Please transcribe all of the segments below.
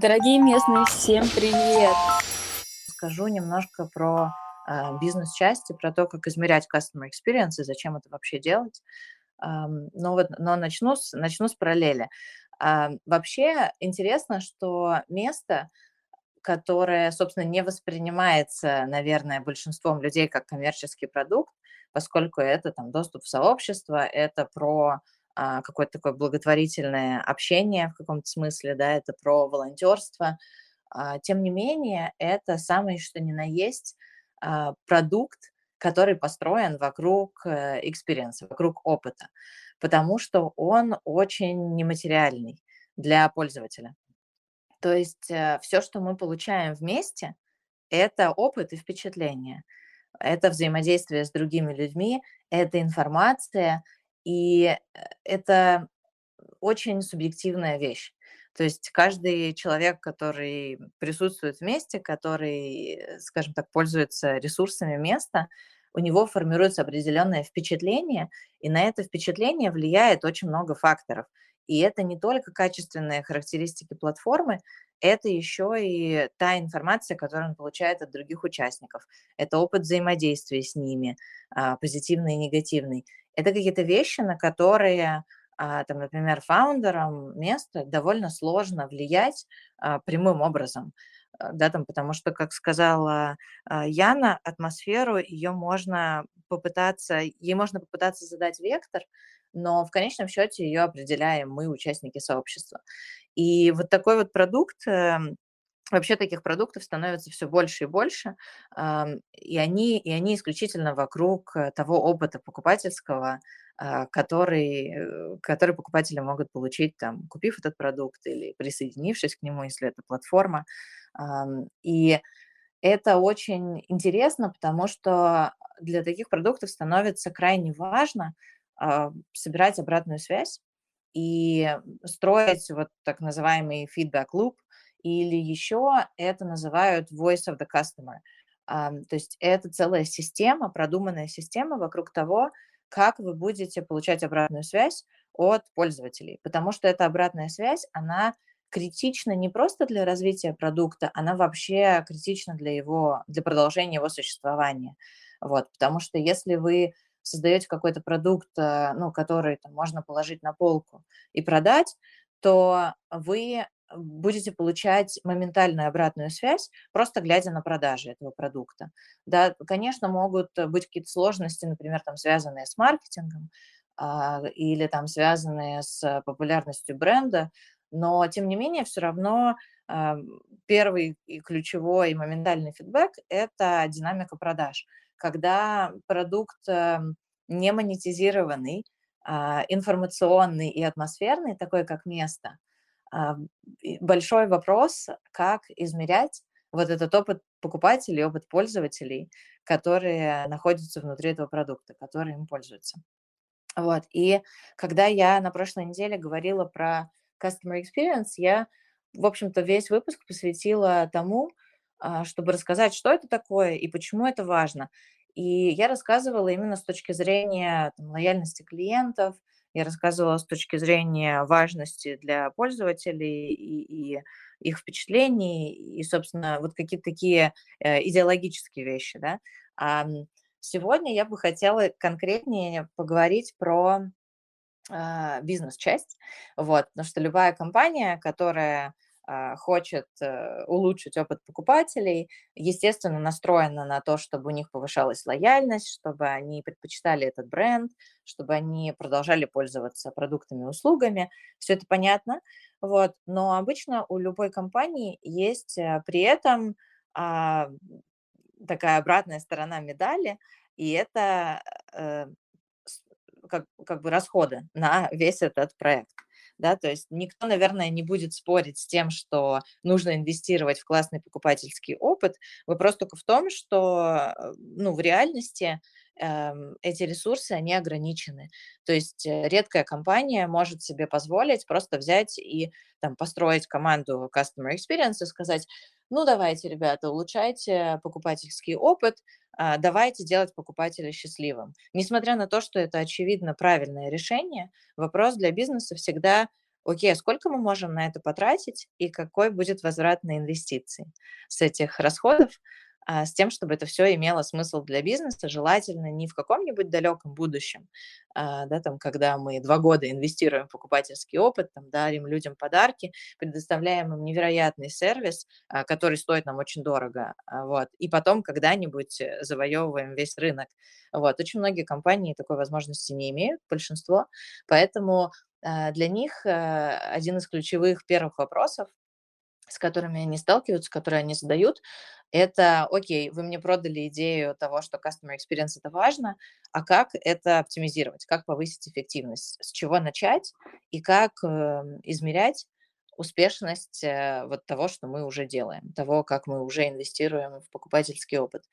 Дорогие местные, всем привет! Скажу немножко про э, бизнес-части, про то, как измерять customer experience и зачем это вообще делать. Эм, но, вот, но начну, с, начну с параллели. Э, вообще интересно, что место, которое, собственно, не воспринимается, наверное, большинством людей как коммерческий продукт, поскольку это там доступ в сообщество, это про какое-то такое благотворительное общение в каком-то смысле, да, это про волонтерство. А, тем не менее, это самое что ни на есть а, продукт, который построен вокруг experience а, вокруг опыта, потому что он очень нематериальный для пользователя. То есть э, все, что мы получаем вместе, это опыт и впечатление, это взаимодействие с другими людьми, это информация, и э, это очень субъективная вещь. То есть каждый человек, который присутствует вместе, который, э, скажем так, пользуется ресурсами места, у него формируется определенное впечатление, и на это впечатление влияет очень много факторов. И это не только качественные характеристики платформы, это еще и та информация, которую он получает от других участников. Это опыт взаимодействия с ними, а, позитивный и негативный. Это какие-то вещи, на которые, а, там, например, фаундерам места довольно сложно влиять а, прямым образом. Да, там, потому что, как сказала Яна, атмосферу ее можно попытаться, ей можно попытаться задать вектор, но в конечном счете ее определяем мы, участники сообщества. И вот такой вот продукт, эм, вообще таких продуктов становится все больше и больше, и они, и они исключительно вокруг э, того опыта покупательского, а, который, э, который покупатели могут получить, там, купив этот продукт или присоединившись к нему, если это платформа. И это очень интересно, потому что для таких продуктов становится крайне важно а, собирать обратную связь, и строить вот так называемый feedback loop, или еще это называют voice of the customer. То есть это целая система, продуманная система вокруг того, как вы будете получать обратную связь от пользователей, потому что эта обратная связь, она критична не просто для развития продукта, она вообще критична для его, для продолжения его существования. Вот, потому что если вы создаете какой-то продукт, э, ну, который там, можно положить на полку и продать, то вы будете получать моментальную обратную связь, просто глядя на продажи этого продукта. Да, конечно, могут быть какие-то сложности, например, там, связанные с маркетингом а, или там, связанные с популярностью бренда, но, тем не менее, все равно а, первый и ключевой моментальный фидбэк – это динамика продаж – когда продукт эм, не монетизированный, а, информационный и атмосферный, такой как место, большой вопрос, как измерять вот этот опыт покупателей, опыт пользователей, которые находятся внутри этого продукта, которые им пользуются. Вот. И когда я на прошлой неделе говорила про customer experience, я, в общем-то, весь выпуск посвятила тому, а, чтобы рассказать, что это такое и почему это важно. И я рассказывала именно с точки зрения там, лояльности клиентов, я рассказывала с точки зрения важности для пользователей и, и их впечатлений, и, собственно, вот какие-то такие э, идеологические вещи, да. А сегодня я бы хотела конкретнее поговорить про э, бизнес-часть, вот, потому что любая компания, которая а, хочет э, улучшить опыт покупателей, естественно, настроена на то, чтобы у них повышалась лояльность, чтобы они предпочитали этот бренд, чтобы они продолжали пользоваться продуктами и услугами. Все это понятно. Вот. Но обычно у любой компании есть э, при этом а, такая обратная сторона медали, и это э, как, как бы расходы на весь этот проект да, то есть никто, наверное, не будет спорить с тем, что нужно инвестировать в классный покупательский опыт. Вопрос только в том, что, э, ну, в реальности эм, эти ресурсы, они ограничены. То есть э, редкая компания может себе позволить просто взять и там построить команду Customer Experience и сказать, ну, давайте, ребята, улучшайте покупательский опыт, давайте делать покупателя счастливым. Несмотря на то, что это очевидно правильное решение, вопрос для бизнеса всегда окей, а сколько мы можем на это потратить и какой будет возврат на инвестиции с этих расходов, а, с тем, чтобы это все имело смысл для бизнеса, желательно не в каком-нибудь далеком будущем, а, да, там, когда мы два года инвестируем в покупательский опыт, там, дарим людям подарки, предоставляем им невероятный сервис, а, который стоит нам очень дорого, вот, и потом когда-нибудь э, завоевываем весь рынок. Вот. Очень многие компании такой возможности не имеют, большинство, поэтому для них э, один из ключевых первых вопросов с которыми они сталкиваются, которые они задают, это, окей, вы мне продали идею того, что customer experience это важно, а как это оптимизировать, как повысить эффективность, с чего начать и как э, измерять успешность э, вот того, что мы уже делаем, того, как мы уже инвестируем в покупательский опыт.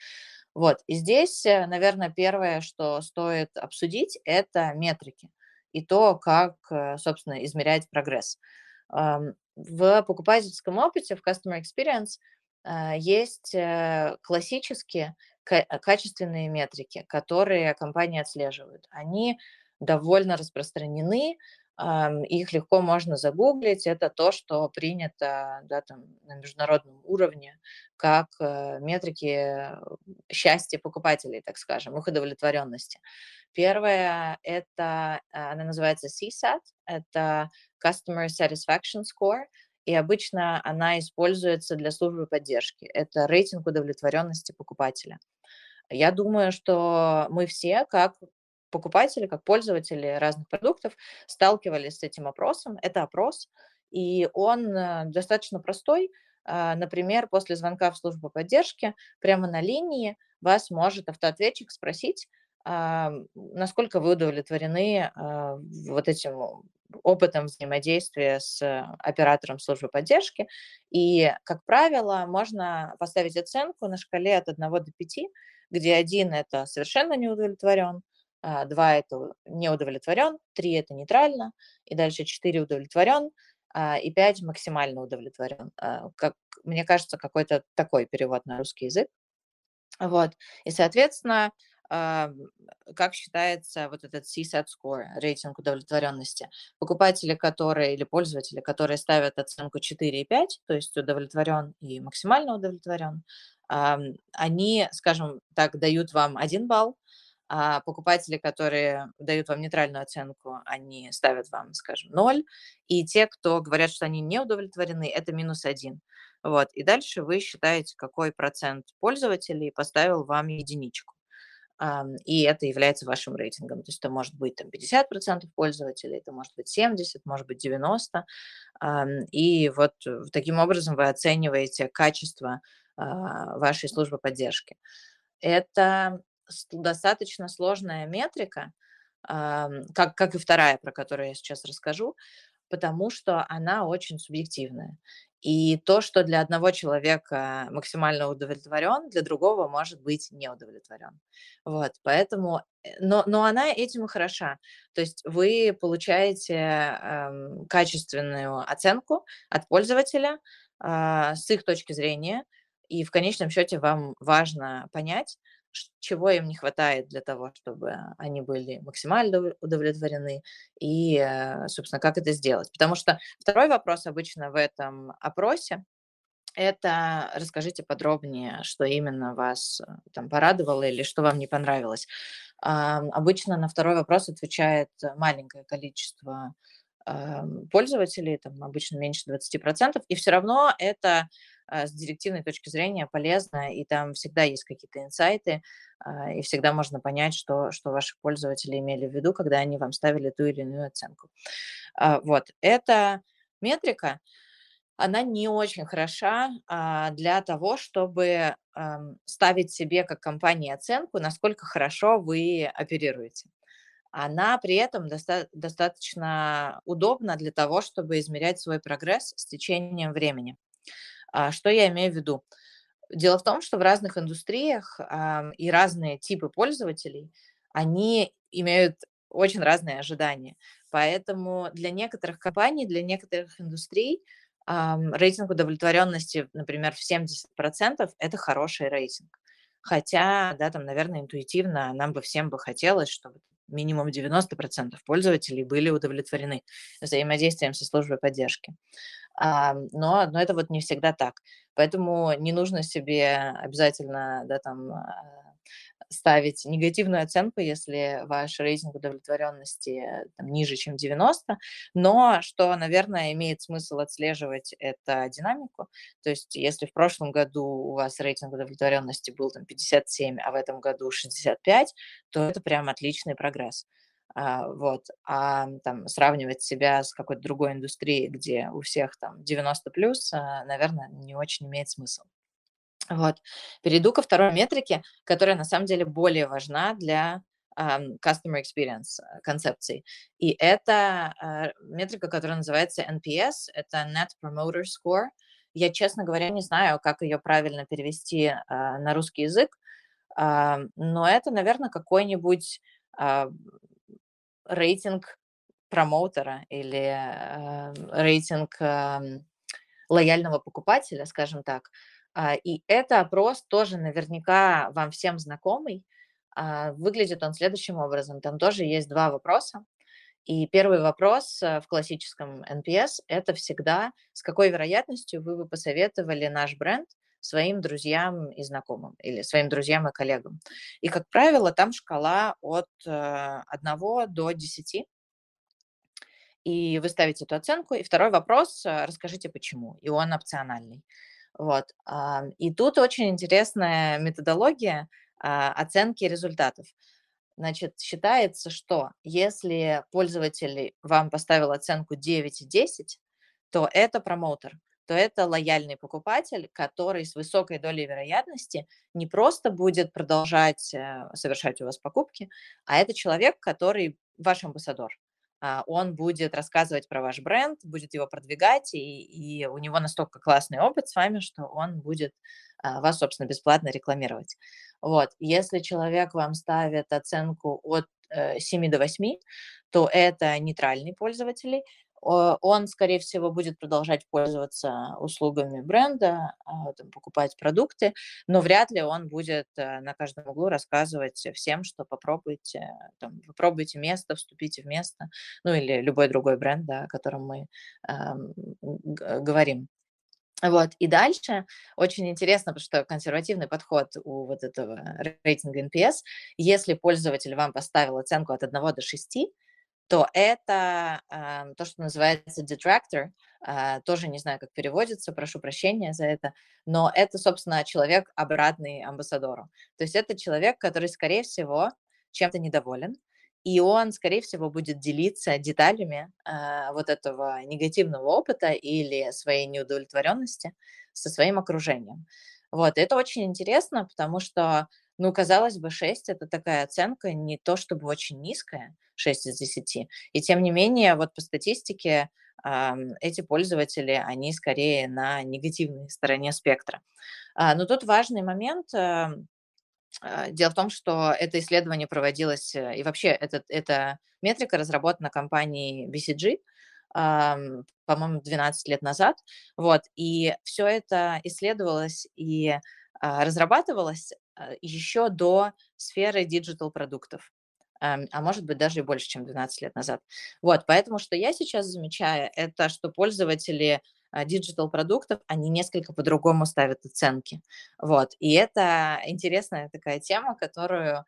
Вот, и здесь, э, наверное, первое, что стоит обсудить, это метрики и то, как, э, собственно, измерять прогресс. В покупательском опыте, в Customer Experience а, есть э, классические качественные метрики, которые компании отслеживают. Они довольно распространены, их легко можно загуглить. Это то, что принято да, там, на международном уровне, как э, метрики счастья покупателей, так скажем, их удовлетворенности. Первое – это, а, она называется CSAT, это Customer Satisfaction Score, и обычно она используется для службы поддержки. Это рейтинг удовлетворенности покупателя. Я думаю, что мы все, как покупатели, как пользователи разных продуктов, сталкивались с этим опросом. Это опрос, и он э, достаточно простой. А, например, после звонка в службу поддержки прямо на линии вас может автоответчик спросить, насколько вы удовлетворены а, вот этим опытом взаимодействия с оператором службы поддержки. И, как правило, можно поставить оценку на шкале от 1 до 5, где 1 – это совершенно не удовлетворен, 2 а, – это не удовлетворен, 3 – это нейтрально, и дальше 4 – удовлетворен, а, и 5 – максимально удовлетворен. Как, мне кажется, какой-то такой перевод на русский язык. Вот. И, соответственно, как считается вот этот CSAT score, рейтинг удовлетворенности. Покупатели, которые или пользователи, которые ставят оценку 4 и 5, то есть удовлетворен и максимально удовлетворен, они, скажем так, дают вам 1 балл, а покупатели, которые дают вам нейтральную оценку, они ставят вам, скажем, 0, и те, кто говорят, что они не удовлетворены, это минус 1. Вот. И дальше вы считаете, какой процент пользователей поставил вам единичку и это является вашим рейтингом. То есть это может быть там, 50% пользователей, это может быть 70, может быть 90. И вот э, таким образом вы оцениваете качество а, вашей службы поддержки. Это достаточно сложная метрика, как, как и вторая, про которую я сейчас расскажу, потому что она очень субъективная. И то, что для одного человека максимально удовлетворен, для другого может быть не удовлетворен. Вот, поэтому, э, но, но она этим и хороша. То есть вы получаете эм, качественную оценку от пользователя э, с их точки зрения, и в конечном счете вам важно понять, чего им не хватает для того, чтобы они были максимально удовлетворены, и, э, собственно, как это сделать. Потому что второй вопрос обычно в этом опросе – это расскажите подробнее, что именно вас э, там порадовало или что вам не понравилось. Обычно на второй вопрос отвечает маленькое количество пользователей, там обычно меньше 20%, и все равно это а, с директивной точки зрения полезно, и там всегда есть какие-то инсайты, а, и всегда можно понять, что, что ваши пользователи имели в виду, когда они вам ставили ту или иную оценку. А, вот, эта метрика, она не очень хороша для того, чтобы ставить себе как компании оценку, насколько хорошо вы оперируете. Она при этом доста- достаточно удобна для того, чтобы измерять свой прогресс с течением времени. А, что я имею в виду? Дело в том, что в разных индустриях и разные типы пользователей, они имеют очень разные ожидания. Поэтому для некоторых компаний, для некоторых индустрий рейтинг удовлетворенности, например, в 70% это хороший рейтинг. Хотя, да, там, наверное, интуитивно нам бы всем бы хотелось, чтобы минимум 90% пользователей были удовлетворены взаимодействием со службой поддержки. А, но, но это вот не всегда так. Поэтому не нужно себе обязательно да, там, а, ставить негативную оценку, если ваш рейтинг удовлетворенности там, ниже, чем 90, но что, наверное, имеет смысл отслеживать, это динамику. То есть если в прошлом году у вас рейтинг удовлетворенности был там 57, а в этом году 65, то это прям отличный прогресс. А, вот, а там сравнивать себя с какой-то другой индустрией, где у всех там 90 плюс, а, наверное, не очень имеет смысл. Вот. Перейду ко второй метрике, которая на самом деле более важна для um, customer experience э, концепции. И это uh, метрика, которая называется NPS, это Net Promoter Score. Я, честно говоря, не знаю, как ее правильно перевести uh, на русский язык, uh, но это, наверное, какой-нибудь uh, рейтинг промоутера или uh, рейтинг uh, лояльного покупателя, скажем так. А, и это опрос тоже наверняка вам всем знакомый. А, выглядит он следующим образом. Там тоже есть два вопроса. И первый вопрос э, в классическом NPS – это всегда, с какой вероятностью вы бы посоветовали наш бренд своим друзьям и знакомым или своим друзьям и коллегам. И, как правило, там шкала от 1 э, до 10. И вы ставите эту оценку. И второй вопрос – расскажите, почему. И он опциональный. Вот. И тут очень интересная методология а, оценки результатов. Значит, считается, что если пользователь вам поставил оценку 9 и 10, то это промоутер, то это лояльный покупатель, который с высокой долей вероятности не просто будет продолжать э, совершать у вас покупки, а это человек, который ваш амбассадор. А, он будет рассказывать про ваш бренд, будет его продвигать, и, и у него настолько классный опыт с вами, что он будет а, вас, собственно, бесплатно рекламировать. Вот. Если человек вам ставит оценку от 7 э, до 8, то это нейтральный пользователь, он, скорее всего, будет продолжать пользоваться услугами бренда, а, покупать продукты, но вряд ли он будет э, на каждом углу рассказывать всем, что попробуйте, там, попробуйте место, вступите в место, ну или любой другой бренд, да, о котором мы э, говорим. Вот. И дальше очень интересно, потому что консервативный подход у вот этого рейтинга NPS, если пользователь вам поставил оценку от 1 до 6, то это э, то, что называется detractor, э, тоже не знаю, как переводится, прошу прощения за это, но это, собственно, человек обратный амбассадору. То есть это человек, который, скорее всего, чем-то недоволен, и он, скорее всего, будет делиться деталями э, вот этого негативного опыта или своей неудовлетворенности со своим окружением. Вот, это очень интересно, потому что ну, казалось бы, 6 – это такая оценка не то чтобы очень низкая, 6 из 10. И тем не менее, вот по статистике эти пользователи, они скорее на негативной стороне спектра. А, но тут важный момент. А, дело в том, что это исследование проводилось, э, и вообще это, эта метрика разработана компанией BCG, по-моему, 12 лет назад. Вот, и все это исследовалось и а, разрабатывалась а, еще до сферы digital-продуктов а может быть даже и больше, чем 12 лет назад. Вот, поэтому что я сейчас замечаю, это что пользователи digital-продуктов, они несколько по-другому ставят оценки. Вот, и это интересная такая тема, которую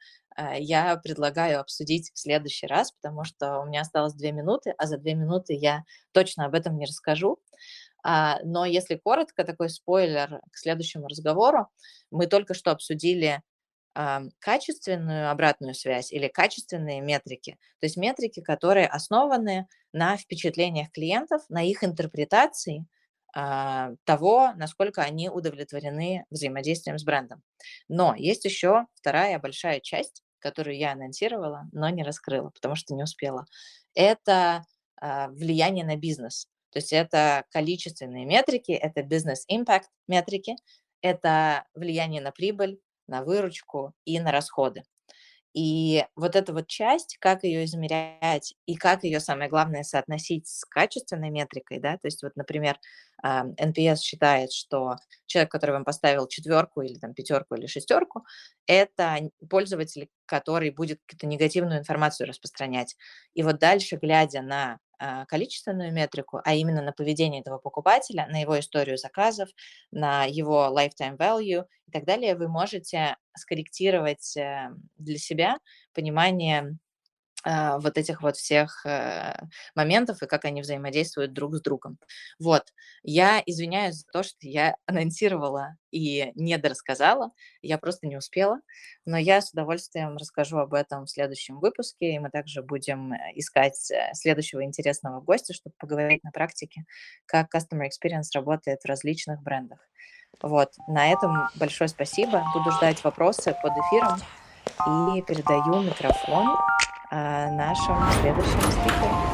я предлагаю обсудить в следующий раз, потому что у меня осталось две минуты, а за две минуты я точно об этом не расскажу. А, но если коротко, такой спойлер к следующему разговору, мы только что обсудили качественную обратную связь или качественные метрики, то есть метрики, которые основаны на впечатлениях клиентов, на их интерпретации а, того, насколько они удовлетворены взаимодействием с брендом. Но есть еще вторая большая часть, которую я анонсировала, но не раскрыла, потому что не успела. Это а, влияние на бизнес. То есть это количественные метрики, это бизнес-импакт метрики, это влияние на прибыль, на выручку и на расходы. И вот эта вот часть, как ее измерять и как ее, самое главное, соотносить с качественной метрикой, да, то есть вот, например, NPS считает, что человек, который вам поставил четверку или там пятерку или шестерку, это пользователь, который будет какую-то негативную информацию распространять. И вот дальше, глядя на а, количественную метрику, а именно на поведение этого покупателя, на его историю заказов, на его lifetime value и так далее, вы можете скорректировать э, для себя понимание а, вот этих вот всех э, моментов и как они взаимодействуют друг с другом. Вот. Я извиняюсь за то, что я анонсировала и недорассказала, я просто не успела, но я с удовольствием расскажу об этом в следующем выпуске, и мы также будем э, искать э, следующего интересного гостя, чтобы поговорить на практике, как Customer Experience работает в различных брендах. Вот, на этом большое спасибо. Буду ждать вопросы под эфиром и передаю микрофон нашему следующему спикеру.